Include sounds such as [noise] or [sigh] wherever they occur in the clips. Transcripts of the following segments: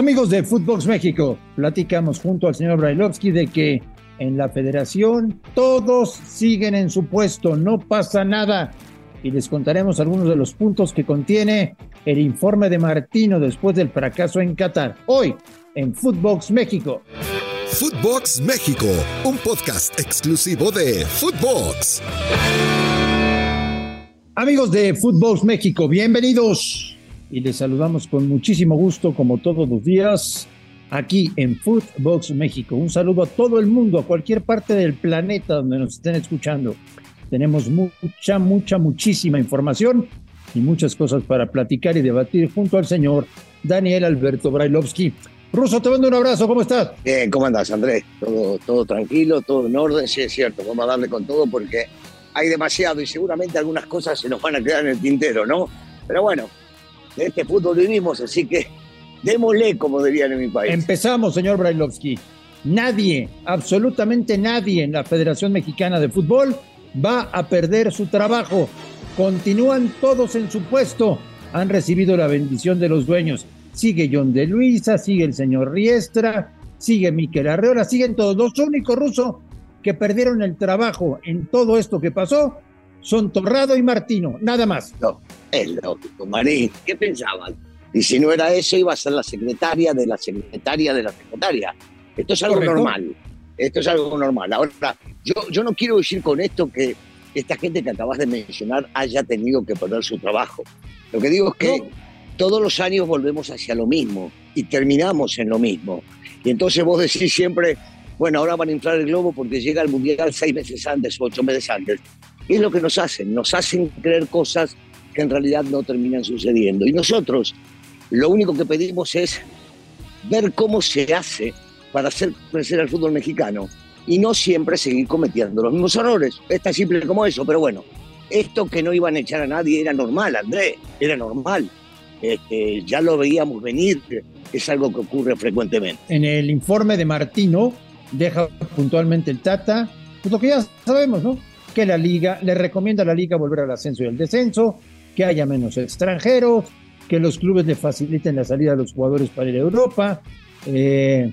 Amigos de Footbox México, platicamos junto al señor Brailovsky de que en la federación todos siguen en su puesto, no pasa nada. Y les contaremos algunos de los puntos que contiene el informe de Martino después del fracaso en Qatar. Hoy en Footbox México. Footbox México, un podcast exclusivo de Footbox. Amigos de Footbox México, bienvenidos. Y les saludamos con muchísimo gusto, como todos los días, aquí en Footbox México. Un saludo a todo el mundo, a cualquier parte del planeta donde nos estén escuchando. Tenemos mucha, mucha, muchísima información y muchas cosas para platicar y debatir junto al señor Daniel Alberto Brailovsky. Ruso, te mando un abrazo, ¿cómo estás? Bien, ¿cómo andás, Andrés? Todo, todo tranquilo, todo en orden, sí es cierto, vamos a darle con todo porque hay demasiado y seguramente algunas cosas se nos van a quedar en el tintero, ¿no? Pero bueno, de este fútbol vivimos, así que démosle, como dirían en mi país. Empezamos, señor Brailovsky. Nadie, absolutamente nadie en la Federación Mexicana de Fútbol va a perder su trabajo. Continúan todos en su puesto. Han recibido la bendición de los dueños. Sigue John de Luisa, sigue el señor Riestra, sigue Miquel Arreola, siguen todos. Los únicos rusos que perdieron el trabajo en todo esto que pasó son Torrado y Martino, nada más. No, es lógico, Marín, ¿qué pensaban? Y si no era eso, iba a ser la secretaria de la secretaria de la secretaria. Esto es algo Correcto. normal. Esto es algo normal. Ahora, yo, yo no quiero decir con esto que esta gente que acabas de mencionar haya tenido que perder su trabajo. Lo que digo es que No. todos los años volvemos hacia lo mismo y terminamos en lo mismo. Y entonces vos decís siempre, bueno, ahora van a inflar el globo porque llega el Mundial seis meses antes o ocho meses antes. Y es lo que nos hacen, nos hacen creer cosas que en realidad no terminan sucediendo. Y nosotros lo único que pedimos es ver cómo se hace para hacer crecer al fútbol mexicano y no siempre seguir cometiendo los mismos errores. Es tan simple como eso, pero bueno, esto que no iban a echar a nadie era normal, Andrés, era normal. Este, ya lo veíamos venir, es algo que ocurre frecuentemente. en el informe de Martino deja puntualmente el Tata, pues lo que ya sabemos, ¿no? Que la liga, le recomienda a la liga volver al ascenso y al descenso, que haya menos extranjeros, que los clubes le faciliten la salida a los jugadores para ir a Europa, eh,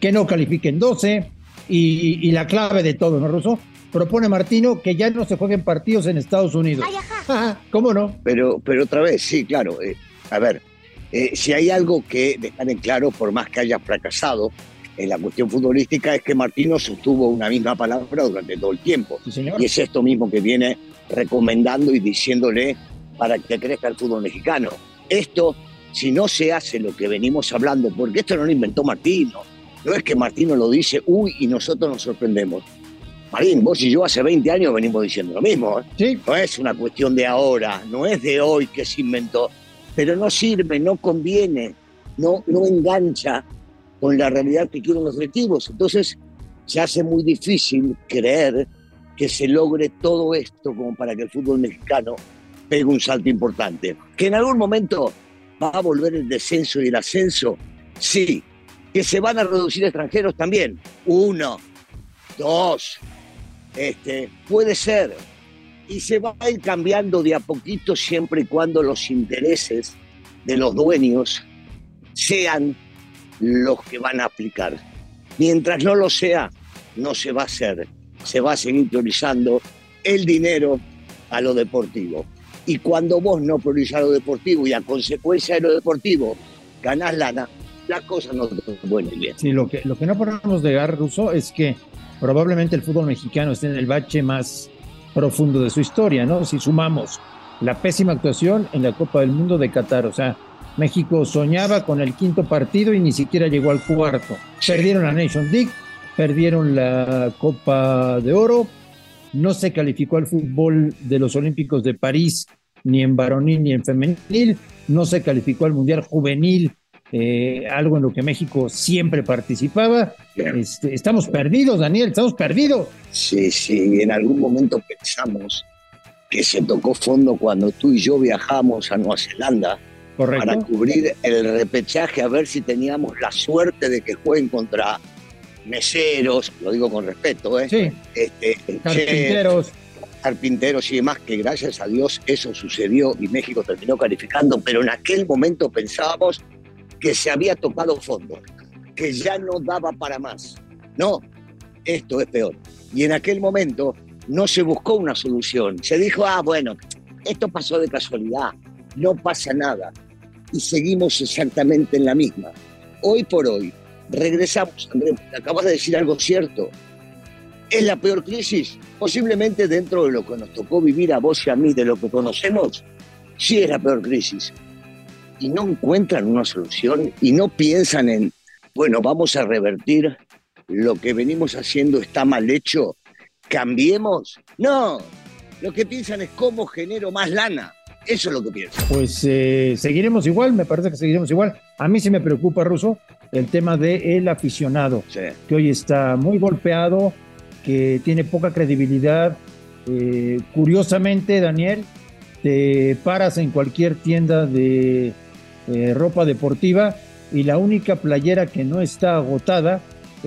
que no califiquen 12, y, y la clave de todo, ¿no, Russo? Propone Martino que ya no se jueguen partidos en Estados Unidos. [laughs] Ajá, ¿Cómo no? Pero, pero otra vez, sí, claro. eh, a ver, eh, si hay algo que dejar en claro, por más que haya fracasado en la cuestión futbolística, es que Martino sostuvo una misma palabra durante todo el tiempo. Sí. Y es esto mismo que viene recomendando y diciéndole para que crezca el fútbol mexicano. Esto, si no se hace lo que venimos hablando, porque esto no lo inventó Martino, no es que Martino lo dice, uy, y nosotros nos sorprendemos. Marín, vos y yo hace 20 años venimos diciendo lo mismo. ¿eh? Sí, No es una cuestión de ahora, no es de hoy que se inventó, pero no sirve, no conviene, no, no engancha con la realidad que quieren los directivos. Entonces se hace muy difícil creer que se logre todo esto como para que el fútbol mexicano pegue un salto importante. Que en algún momento va a volver el descenso y el ascenso, sí. Que se van a reducir extranjeros también. Uno, dos, este, puede ser. Y se va a ir cambiando de a poquito siempre y cuando los intereses de los dueños sean los que van a aplicar. Mientras no lo sea, no se va a hacer. Se va a seguir priorizando el dinero a lo deportivo. Y cuando vos no priorizás lo deportivo y a consecuencia de lo deportivo ganás lana, las cosas no te ir bien. Sí, lo que, lo que no podemos negar, Russo, es que probablemente el fútbol mexicano esté en el bache más profundo de su historia, ¿no? Si sumamos la pésima actuación en la Copa del Mundo de Qatar, o sea, México soñaba con el quinto partido y ni siquiera llegó al cuarto. Perdieron la Nation League, perdieron la Copa de Oro, no se calificó al fútbol de los Olímpicos de París ni en varonil ni en femenil, no se calificó al Mundial Juvenil eh, algo en lo que México siempre participaba. Este, estamos perdidos, Daniel, estamos perdidos. Sí, sí, en algún momento pensamos que se tocó fondo cuando tú y yo viajamos a Nueva Zelanda Correcto. para cubrir el repechaje, a ver si teníamos la suerte de que jueguen contra meseros, lo digo con respeto, ¿eh? Sí, Este, carpinteros. carpinteros y demás, que gracias a Dios eso sucedió y México terminó calificando, pero en aquel momento pensábamos que se había tocado fondo, que ya no daba para más. No, esto es peor. Y en aquel momento no se buscó una solución. Se dijo, ah, bueno, esto pasó de casualidad, no pasa nada. Y seguimos exactamente en la misma. Hoy por hoy, regresamos, Andrés, acabas de decir algo cierto. ¿Es la peor crisis? Posiblemente dentro de lo que nos tocó vivir a vos y a mí, de lo que conocemos, sí es la peor crisis. Y no encuentran una solución y no piensan en, bueno, vamos a revertir lo que venimos haciendo está mal hecho, cambiemos. No, lo que piensan es cómo genero más lana. Eso es lo que piensan. Pues eh, seguiremos igual, me parece que seguiremos igual. A mí sí me preocupa, Ruso, el tema del aficionado, Sí. que hoy está muy golpeado, que tiene poca credibilidad. Eh, curiosamente, Daniel, te paras en cualquier tienda de eh, ropa deportiva y la única playera que no está agotada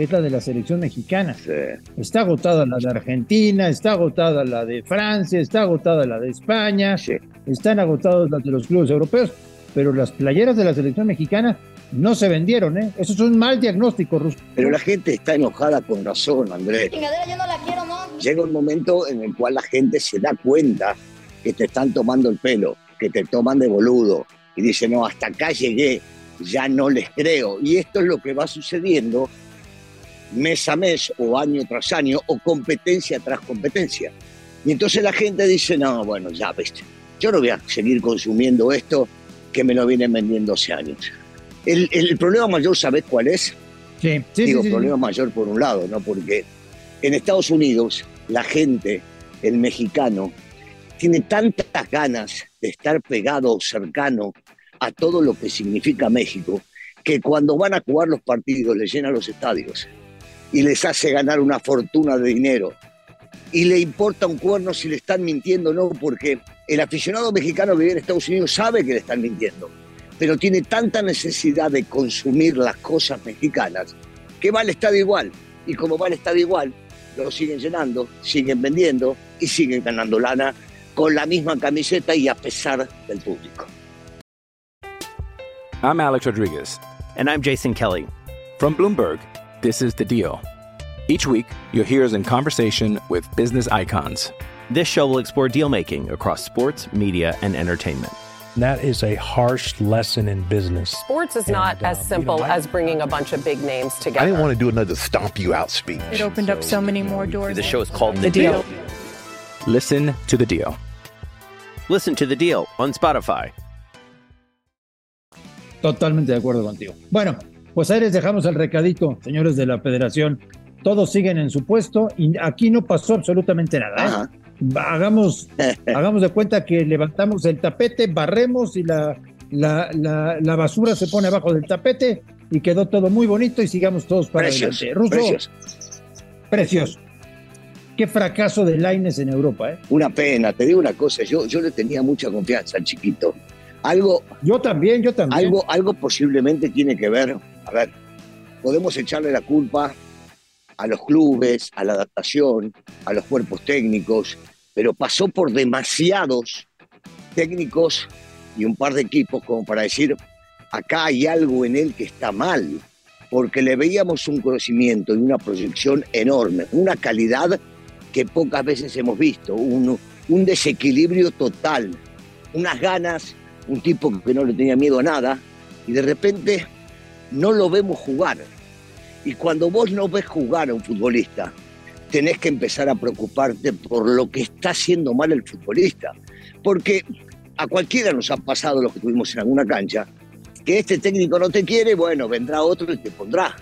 es la de la selección mexicana. Sí. Está agotada la de Argentina, está agotada la de Francia, está agotada la de España, Sí. están agotadas las de los clubes europeos, pero las playeras de la selección mexicana no se vendieron, ¿eh? Eso es un mal diagnóstico, Ruso. Pero la gente está enojada con razón, Andrés. Yo no la quiero, ¿no? Llega un momento en el cual la gente se da cuenta que te están tomando el pelo, que te toman de boludo y dice, no, hasta acá llegué, ya no les creo. Y esto es lo que va sucediendo mes a mes o año tras año o competencia tras competencia. Y entonces la gente dice, no, bueno, ya, viste, yo no voy a seguir consumiendo esto que me lo vienen vendiendo hace años. El, el problema mayor, ¿sabes cuál es? Sí, sí, Digo, sí, sí, problema mayor por un lado, ¿no? Porque en Estados Unidos la gente, el mexicano, tiene tantas ganas de estar pegado o cercano a todo lo que significa México, que cuando van a jugar los partidos les llenan los estadios y les hace ganar una fortuna de dinero. Y le importa un cuerno si le están mintiendo o no, porque el aficionado mexicano que vive en Estados Unidos sabe que le están mintiendo, pero tiene tanta necesidad de consumir las cosas mexicanas que va al estadio igual. Y como va al estadio igual, lo siguen llenando, siguen vendiendo y siguen ganando lana con la misma camiseta y a pesar del público. I'm Alex Rodriguez. And I'm Jason Kelly. From Bloomberg, this is The Deal. Each week, you'll hear us in conversation with business icons. This show will explore deal making across sports, media, and entertainment. That is a harsh lesson in business. Sports is not And, uh, as you know, simple I- as bringing a bunch of big names together. I didn't want to do another stomp you out speech. It opened up so many more doors. The show is called The The Deal. Deal. Listen to The Deal. Listen to The Deal on Spotify. Totalmente de acuerdo contigo. Bueno, pues ahí les dejamos el recadito, señores de la federación. Todos siguen en su puesto y aquí no pasó absolutamente nada. ¿eh? Hagamos, [laughs] hagamos de cuenta que levantamos el tapete, barremos y la, la, la, la basura se pone abajo del tapete y quedó todo muy bonito y sigamos todos para Precios, adelante. Ruso, precios. precioso. Qué fracaso de Laines en Europa, ¿eh? Una pena, te digo una cosa, yo, yo le tenía mucha confianza al chiquito. Algo, Yo también, yo también. algo, algo posiblemente tiene que ver, a ver, podemos echarle la culpa a los clubes, a la adaptación, a los cuerpos técnicos, pero pasó por demasiados técnicos y un par de equipos como para decir, acá hay algo en él que está mal, porque le veíamos un conocimiento y una proyección enorme, una calidad que pocas veces hemos visto, un, un desequilibrio total, unas ganas, un tipo que no le tenía miedo a nada, y de repente no lo vemos jugar. Y cuando vos no ves jugar a un futbolista, tenés que empezar a preocuparte por lo que está haciendo mal el futbolista. Porque a cualquiera nos ha pasado lo que tuvimos en alguna cancha, que este técnico no te quiere, bueno, vendrá otro y te pondrá.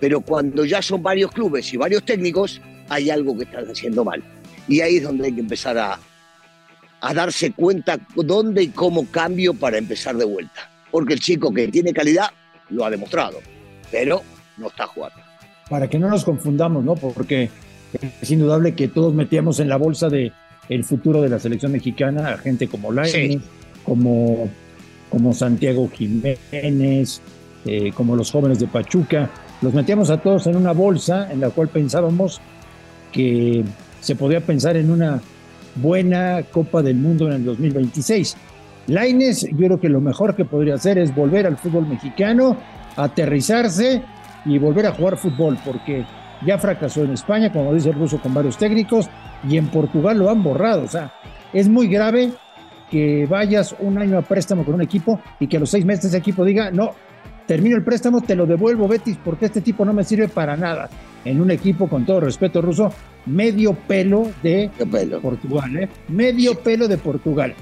Pero cuando ya son varios clubes y varios técnicos, hay algo que están haciendo mal. Y ahí es donde hay que empezar a, a darse cuenta dónde y cómo cambio para empezar de vuelta. porque el chico que tiene calidad lo ha demostrado, pero no está jugando. Para que no nos confundamos, ¿no? Porque es indudable que todos metíamos en la bolsa de el futuro de la selección mexicana a gente como Lainez, como, como Santiago Jiménez, eh, como los jóvenes de Pachuca. Los metíamos a todos en una bolsa en la cual pensábamos que se podía pensar en una buena Copa del Mundo en el 2026. Laines, yo creo que lo mejor que podría hacer es volver al fútbol mexicano, aterrizarse y volver a jugar fútbol, porque ya fracasó en España, como dice el ruso, con varios técnicos, y en Portugal lo han borrado. O sea, es muy grave que vayas un año a préstamo con un equipo y que a los seis meses ese equipo diga, no, termino el préstamo, te lo devuelvo, Betis, porque este tipo no me sirve para nada. En un equipo, con todo respeto, ruso, medio pelo de pelo. Portugal, ¿eh? Medio pelo de Portugal.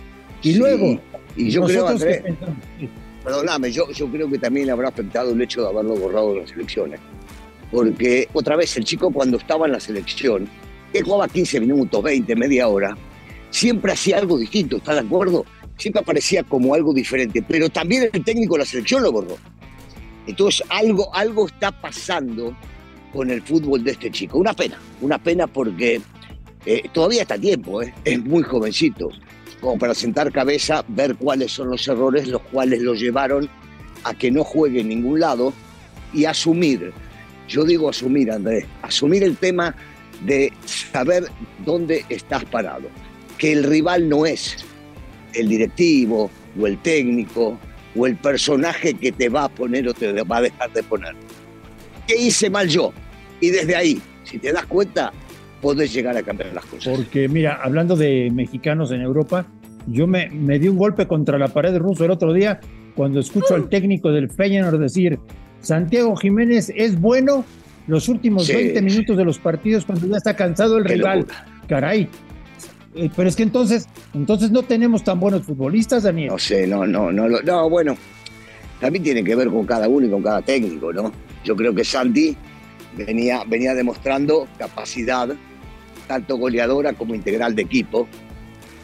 Y luego, y yo creo, Andrés, perdóname, yo, yo creo que también habrá afectado el hecho de haberlo borrado de las elecciones. Porque otra vez, el chico cuando estaba en la selección, que jugaba 15 minutos, 20, media hora, siempre hacía algo distinto, ¿estás de acuerdo? Siempre aparecía como algo diferente, pero también el técnico de la selección lo borró. Entonces algo, algo está pasando con el fútbol de este chico. Una pena, una pena porque eh, todavía está a tiempo, ¿eh? es muy jovencito, como para sentar cabeza, ver cuáles son los errores, los cuales lo llevaron a que no juegue en ningún lado y asumir, yo digo asumir, Andrés, asumir el tema de saber dónde estás parado, que el rival no es el directivo o el técnico o el personaje que te va a poner o te va a dejar de poner. ¿Qué hice mal yo? Y desde ahí, si te das cuenta, podés llegar a cambiar las cosas. Porque mira, hablando de mexicanos en Europa, yo me, me di un golpe contra la pared ruso el otro día cuando escucho al técnico del Feyenoord decir, Santiago Jiménez es bueno los últimos 20 minutos de los partidos cuando ya está cansado el rival. Caray. Eh, pero es que entonces, entonces no tenemos tan buenos futbolistas, Daniel. No sé, no, no, no, no, bueno, también tiene que ver con cada uno y con cada técnico, ¿no? Yo creo que Santi venía, venía demostrando capacidad, tanto goleadora como integral de equipo,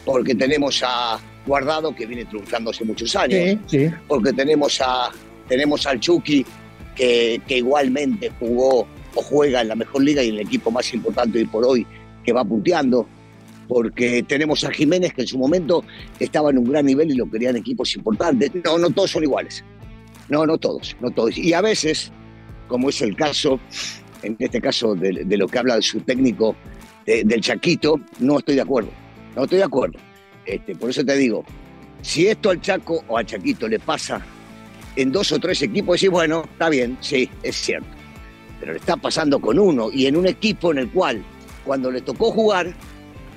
porque tenemos a Guardado que viene triunfando hace muchos años, porque tenemos a tenemos al Chucky que, que, igualmente jugó o juega en la mejor liga y en el equipo más importante hoy por hoy que va punteando, porque tenemos a Jiménez que en su momento estaba en un gran nivel y lo querían equipos importantes. No, no todos son iguales. No, no todos, no todos. Y a veces, como es el caso, en este caso de, de lo que habla de su técnico de, del Chaquito, no estoy de acuerdo. No estoy de acuerdo. Este, por eso te digo, si esto al Chaco o al Chaquito le pasa en dos o tres equipos, decís, bueno, está bien, sí, es cierto. Pero le está pasando con uno y en un equipo en el cual, cuando le tocó jugar,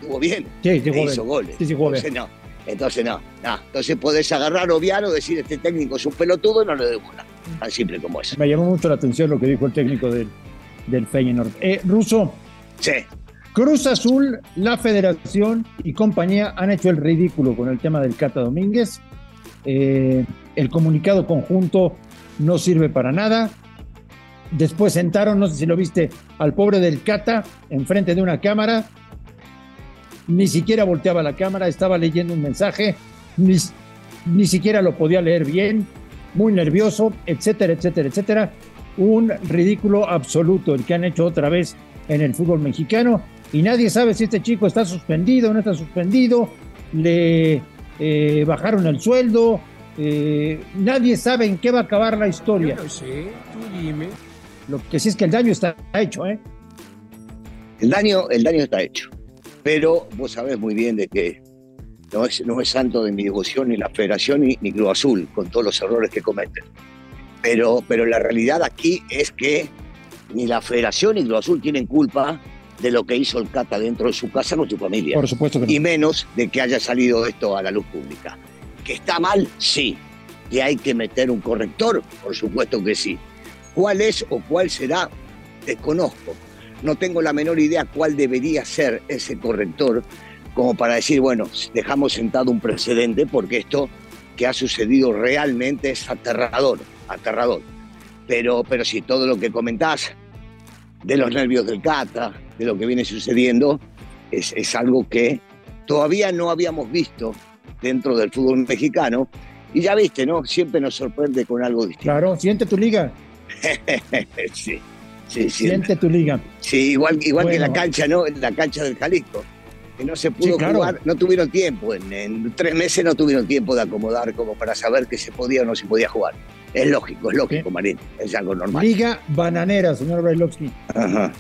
jugó bien. Sí, sí, e hizo goles. Sí, sí, jugó Entonces, bien. no. Entonces, no, no. Entonces podés agarrar, obviar o decir, este técnico es un pelotudo y no le doy bola. Tan simple como eso. Me llamó mucho la atención lo que dijo el técnico del, del Feyenoord. Eh, Ruso, Sí. Cruz Azul, la Federación y compañía han hecho el ridículo con el tema del Cata Domínguez. Eh, el comunicado conjunto no sirve para nada. Después sentaron, no sé si lo viste, al pobre del Cata enfrente de una cámara. Ni siquiera volteaba la cámara, estaba leyendo un mensaje, ni, ni siquiera lo podía leer bien, muy nervioso, etcétera, etcétera, etcétera. Un ridículo absoluto el que han hecho otra vez en el fútbol mexicano y nadie sabe si este chico está suspendido o no está suspendido, le eh, bajaron el sueldo, eh, nadie sabe en qué va a acabar la historia. Yo no sé, tú dime. Lo que sí es que el daño está hecho, ¿eh? El daño, el daño está hecho. Pero vos sabés muy bien de que no es, no es santo de mi devoción ni la Federación ni, ni Cruz Azul, con todos los errores que cometen. Pero, pero la realidad aquí es que ni la Federación ni Cruz Azul tienen culpa de lo que hizo el Cata dentro de su casa con su familia. Por supuesto que no. Y menos de que haya salido esto a la luz pública. ¿Que está mal? Sí. ¿Que hay que meter un corrector? Por supuesto que sí. ¿Cuál es o cuál será? Desconozco. No tengo la menor idea cuál debería ser ese corrector como para decir, bueno, dejamos sentado un precedente porque esto que ha sucedido realmente es aterrador, aterrador. Pero, pero sí, todo lo que comentás de los nervios del Cata, de lo que viene sucediendo, es, es algo que todavía no habíamos visto dentro del fútbol mexicano Y ya viste, ¿no? Siempre nos sorprende con algo distinto. Claro, siente tu liga. [laughs] sí, sí, sí. Siente tu liga. Sí, igual, igual que la cancha, ¿no? La cancha del Jalisco. Que no se pudo Sí, claro. jugar, no tuvieron tiempo. En, en tres meses no tuvieron tiempo de acomodar como para saber que se podía o no se podía jugar. Es lógico, es lógico, Sí. Marín. Es algo normal. Liga bananera, señor Brailovsky. Ajá.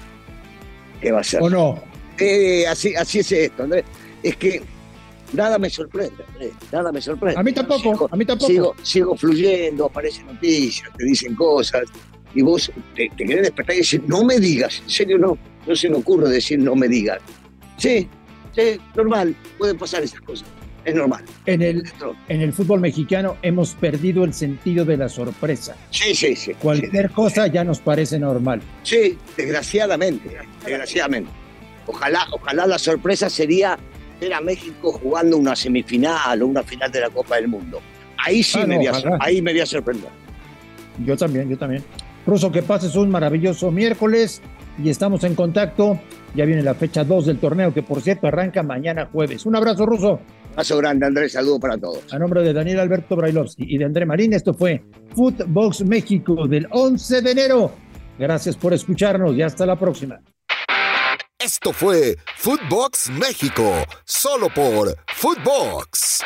¿Qué va a ser? ¿O no? Eh, así, así es esto, Andrés. Es que nada me sorprende, Andrés. Nada me sorprende. A mí tampoco, Sigo- a mí tampoco. Sigo, sigo fluyendo, aparecen noticias, te dicen cosas. Y vos te, te querés despertar y decir, no me digas. En serio, no. No se me ocurre decir no me digas. Sí, sí, normal. Pueden pasar esas cosas. Es normal. En el, en el fútbol mexicano hemos perdido el sentido de la sorpresa. Sí, sí, sí. Cualquier cosa ya nos parece normal. Sí, desgraciadamente, desgraciadamente. Ojalá, ojalá la sorpresa sería ver a México jugando una semifinal o una final de la Copa del Mundo. Ahí sí Ah, me, no, voy a, ahí me voy a sorprender. Yo también, yo también. Ruso, que pases un maravilloso miércoles y estamos en contacto. Ya viene la fecha 2 del torneo, que por cierto arranca mañana jueves. Un abrazo, Ruso. Paso grande, Andrés, saludo para todos. A nombre de Daniel Alberto Brailovsky y de André Marín, esto fue Footbox México del 11 de enero. Gracias por escucharnos y hasta la próxima. Esto fue Footbox México, solo por Footbox.